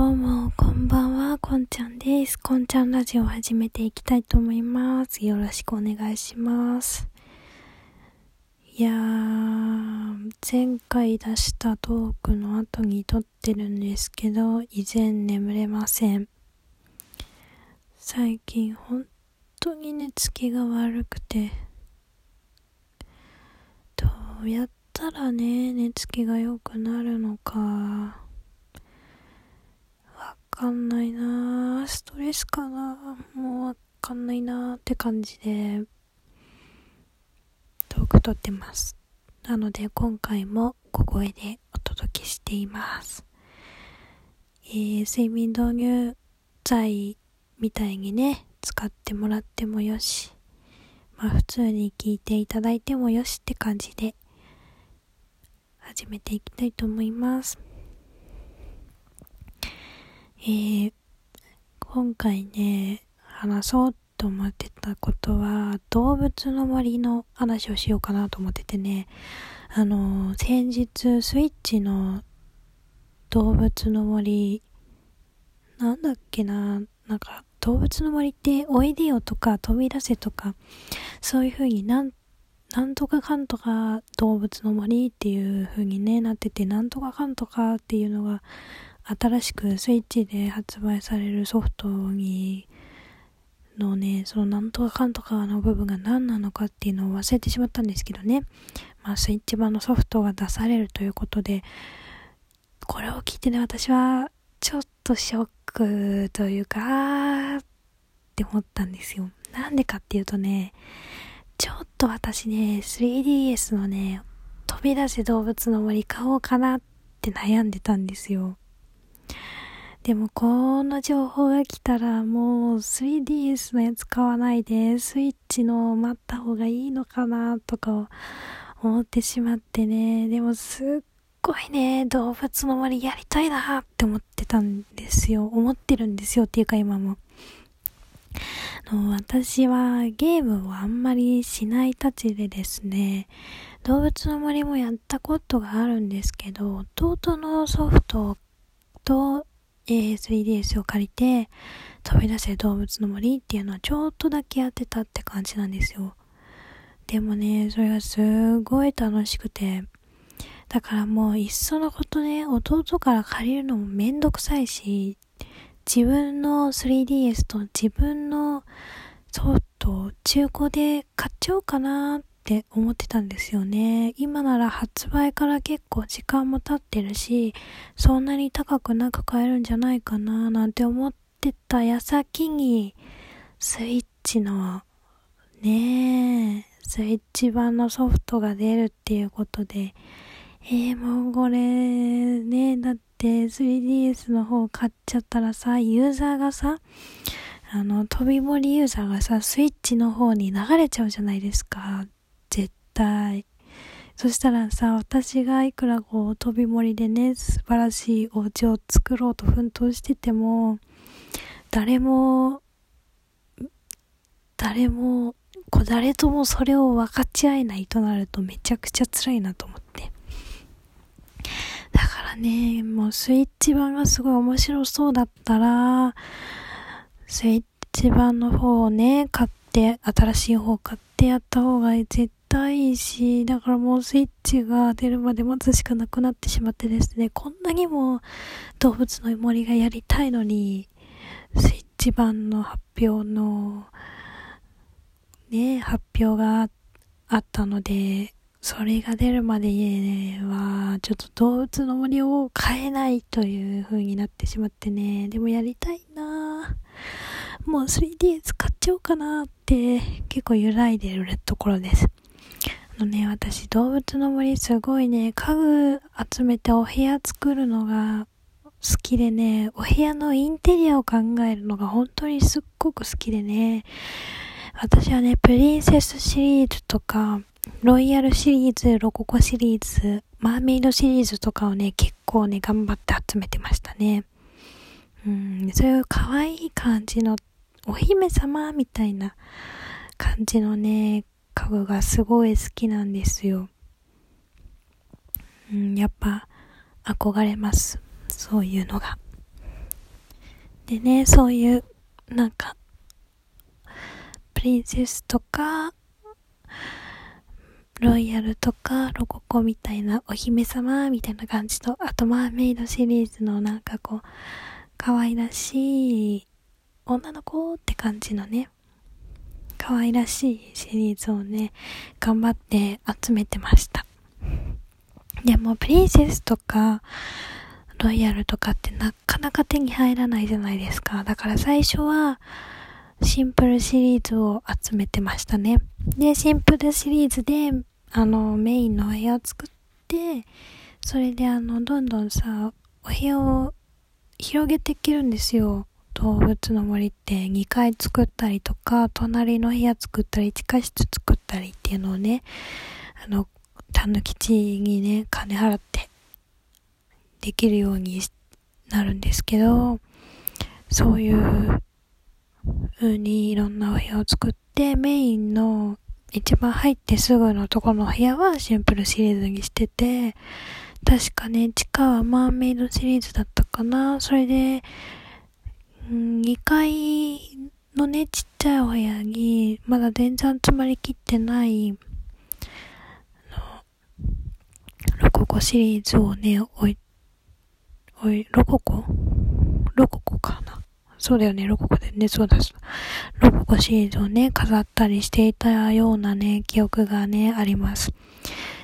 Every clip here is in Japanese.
どうも、こんばんは、こんちゃんです。こんちゃんラジオを始めていきたいと思います。よろしくお願いします。いやー、前回出したトークの後に撮ってるんですけど、依然眠れません。最近本当に寝つきが悪くて、どうやったらね、寝つきが良くなるのか。かんないなストレスかなもうわかんないなって感じで、トーク撮ってます。なので今回も小声でお届けしています。えー、睡眠導入剤みたいにね、使ってもらってもよし、まあ普通に聞いていただいてもよしって感じで始めていきたいと思います。えー、今回ね、話そうと思ってたことは、動物の森の話をしようかなと思っててね、あの、先日、スイッチの動物の森、なんだっけな、なんか、動物の森っておいでよとか飛び出せとか、そういう風になんなんとかかんとか動物の森っていう風にね、なってて、なんとかかんとかっていうのが新しくスイッチで発売されるソフトにのね、そのなんとかかんとかの部分が何なのかっていうのを忘れてしまったんですけどね。まあスイッチ版のソフトが出されるということで、これを聞いてね、私はちょっとショックというか、って思ったんですよ。なんでかっていうとね、ちょっと私ね、3DS のね、飛び出せ動物の森買おうかなって悩んでたんですよ。でもこの情報が来たらもう 3DS のやつ買わないでスイッチの待った方がいいのかなとか思ってしまってね。でもすっごいね、動物の森やりたいなって思ってたんですよ。思ってるんですよっていうか今も。私はゲームをあんまりしないたちでですね、動物の森もやったことがあるんですけど、弟のソフトとえー、3DS を借りて、飛び出せ動物の森っていうのはちょっとだけやってたって感じなんですよ。でもね、それがすごい楽しくて、だからもういっそのことね、弟から借りるのもめんどくさいし、自分の 3DS と自分のソフト中古で買っちゃおうかなっって思ってたんですよね。今なら発売から結構時間も経ってるし、そんなに高くなく買えるんじゃないかななんて思ってた矢先に、スイッチの、ねえ、スイッチ版のソフトが出るっていうことで、えー、もうこれ、ねだって 3DS の方買っちゃったらさ、ユーザーがさ、あの、飛び盛りユーザーがさ、スイッチの方に流れちゃうじゃないですか。たい。そしたらさ、私がいくらこう飛び盛りでね、素晴らしいお家を作ろうと奮闘してても、誰も、誰も、こう誰ともそれを分かち合えないとなるとめちゃくちゃ辛いなと思って。だからね、もうスイッチ版がすごい面白そうだったら、スイッチ版の方をね、買って、新しい方を買ってやった方が絶たいし、だからもうスイッチが出るまで待つしかなくなってしまってですね、こんなにも動物の森がやりたいのに、スイッチ版の発表の、ね、発表があったので、それが出るまでは、ちょっと動物の森を変えないという風になってしまってね、でもやりたいな。もう 3DS 買っちゃおうかなって結構揺らいでるところです。のね、私動物の森すごいね、家具集めてお部屋作るのが好きでね、お部屋のインテリアを考えるのが本当にすっごく好きでね、私はね、プリンセスシリーズとか、ロイヤルシリーズ、ロココシリーズ、マーメイドシリーズとかをね、結構ね、頑張って集めてましたね。うん、そういう可愛い感じの、お姫様みたいな感じのね、家具がすごい好きなんですよ。うん、やっぱ憧れます。そういうのが。でね、そういう、なんか、プリンセスとか、ロイヤルとか、ロココみたいなお姫様みたいな感じと、あとマーメイドシリーズのなんかこう、可愛らしい女の子って感じのね、可愛らしいシリーズをね、頑張って集めてました。でも、プリンセスとか、ロイヤルとかってなかなか手に入らないじゃないですか。だから最初は、シンプルシリーズを集めてましたね。で、シンプルシリーズで、あの、メインのお部屋を作って、それであの、どんどんさ、お部屋を広げていけるんですよ。動物の森って2階作ったりとか、隣の部屋作ったり、地下室作ったりっていうのをね、あの、たぬきちにね、金払ってできるようになるんですけど、そういう風にいろんなお部屋を作って、メインの一番入ってすぐのとこの部屋はシンプルシリーズにしてて、確かね、地下はマーメイドシリーズだったかな。それで、ん、2階のね、ちっちゃいお部屋に、まだ全然集まりきってない、の、ロココシリーズをね、おい、おい、ロココ？ロココかな？そうだよね、ロココでね、そうだロココシリーズをね、飾ったりしていたようなね、記憶がね、あります。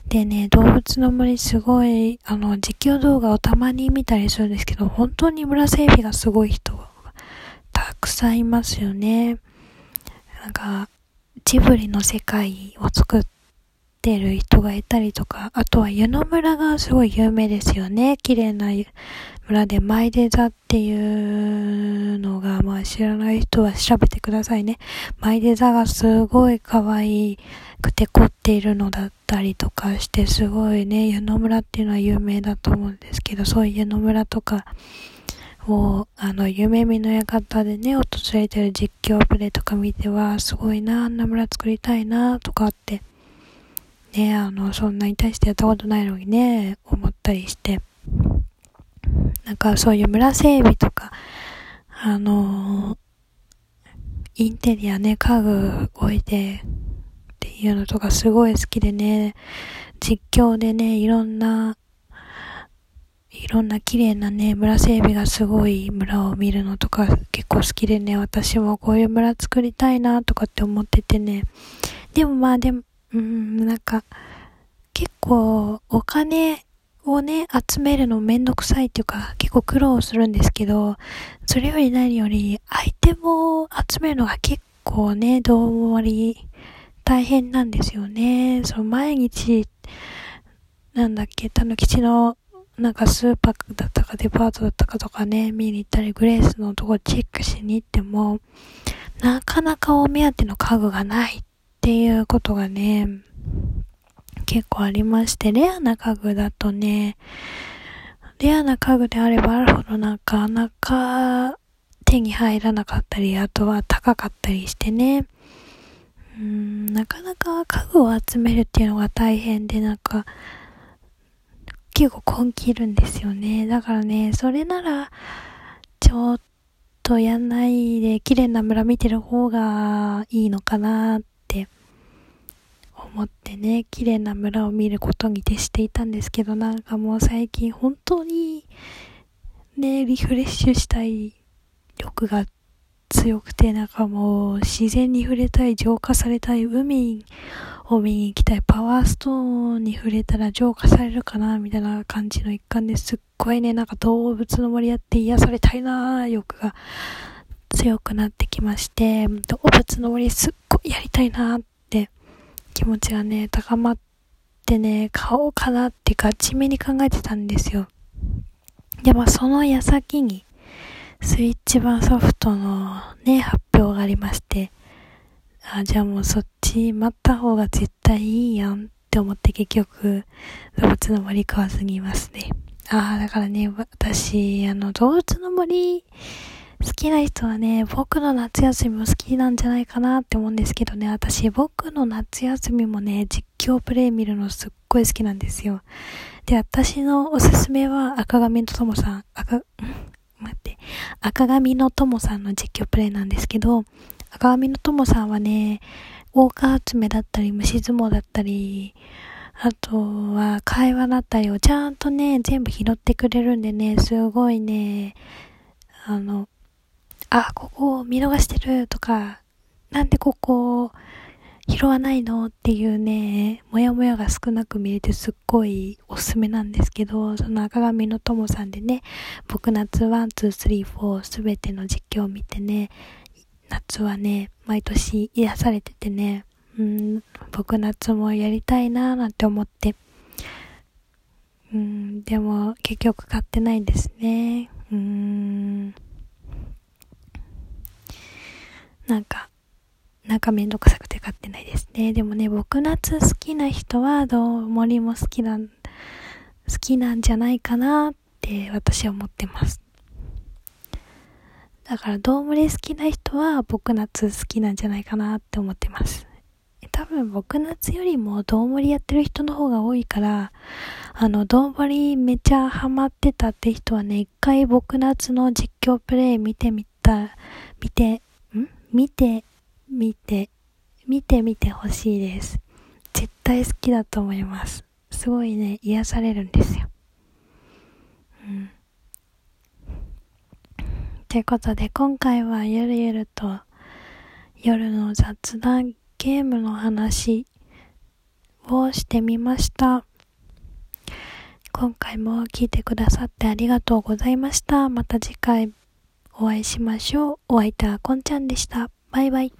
でね、動物の森すごい、あの、実況動画をたまに見たりするんですけど、本当に村整備がすごい人くさんいますよね。なんか、ジブリの世界を作ってる人がいたりとか、あとは湯の村がすごい有名ですよね。綺麗な村でマイデザっていうのが、まあ知らない人は調べてくださいね。マイデザがすごい可愛くて凝っているのだったりとかして、すごいね、湯の村っていうのは有名だと思うんですけど、そういう湯の村とかを、あの、夢見の館でね、訪れてる実況プレイとか見ては、すごいな、あんな村作りたいな、とかって、ね、あの、そんなに対してやったことないのにね、思ったりして、なんかそういう村整備とか、あのインテリアね、家具置いてっていうのとかすごい好きでね、実況でね、いろんな、いろんな綺麗なね、村整備がすごい村を見るのとか結構好きでね、私もこういう村作りたいなとかって思っててね。でもまあでも、うん、なんか、結構お金をね、集めるのめんどくさいっていうか、結構苦労するんですけど、それより何より、アイテムを集めるのが結構ね、どうもり大変なんですよね。そう、毎日、なんだっけ、たぬきちの、なんかスーパーだったかデパートだったかとかね、見に行ったり、グレースのとこチェックしに行っても、なかなかお目当ての家具がないっていうことがね、結構ありまして、レアな家具だとね、レアな家具であればあるほどなかなか手に入らなかったり、あとは高かったりしてね、うん、なかなか家具を集めるっていうのが大変で、なんか、結構根気いるんですよね。だからね、それなら、ちょっとやんないで綺麗な村見てる方がいいのかなって思ってね、綺麗な村を見ることに徹していたんですけど、なんかもう最近本当にね、リフレッシュしたい欲が強くて、なんかもう自然に触れたい、浄化されたい、海を見に行きたい、パワーストーンに触れたら浄化されるかな、みたいな感じの一環ですっごいね、なんか動物の森やって癒されたいな欲が強くなってきまして、動物の森すっごいやりたいなって気持ちがね、高まってね、買おうかなってガチめに考えてたんですよ。で、まあその矢先に、スイッチ版ソフトのね、発表がありまして、あ、じゃあもうそっち待った方が絶対いいやんって思って結局、動物の森買わずにいますね。ああ、だからね、私、あの、動物の森、好きな人はね、僕の夏休みも好きなんじゃないかなって思うんですけどね、私、僕の夏休みもね、実況プレイ見るのすっごい好きなんですよ。で、私のおすすめは赤髪とともさん、赤、赤髪の友さんの実況プレイなんですけど、赤髪の友さんはね、大川集めだったり、虫相撲だったり、あとは会話だったりをちゃんとね、全部拾ってくれるんでね、すごいね、あの、あ、ここ見逃してるとか、なんでここ拾わないの？っていうね、もやもやが少なく見れてすっごいおすすめなんですけど、その赤髪の友さんでね、僕夏1、2、3、4すべての実況を見てね、夏はね、毎年癒されててね、うん、僕夏もやりたいなーなんて思って、うん、でも結局買ってないですね。うん。なんか、なんかめんどくさくで。でもね、僕夏好きな人は、どう森も好きなん、好きなんじゃないかなって私は思ってます。だから、どうもり好きな人は僕夏好きなんじゃないかなって思ってます。多分僕夏よりもどうもりやってる人の方が多いから、あの、どうもりめちゃハマってたって人はね、一回僕夏の実況プレイ見てみた、見て、ん？見て見て、見てみてほしいです。絶対好きだと思います。すごいね、癒されるんですよ。うん。ということで、今回はゆるゆると夜の雑談ゲームの話をしてみました。今回も聞いてくださってありがとうございました。また次回お会いしましょう。お相手はこんちゃんでした。バイバイ。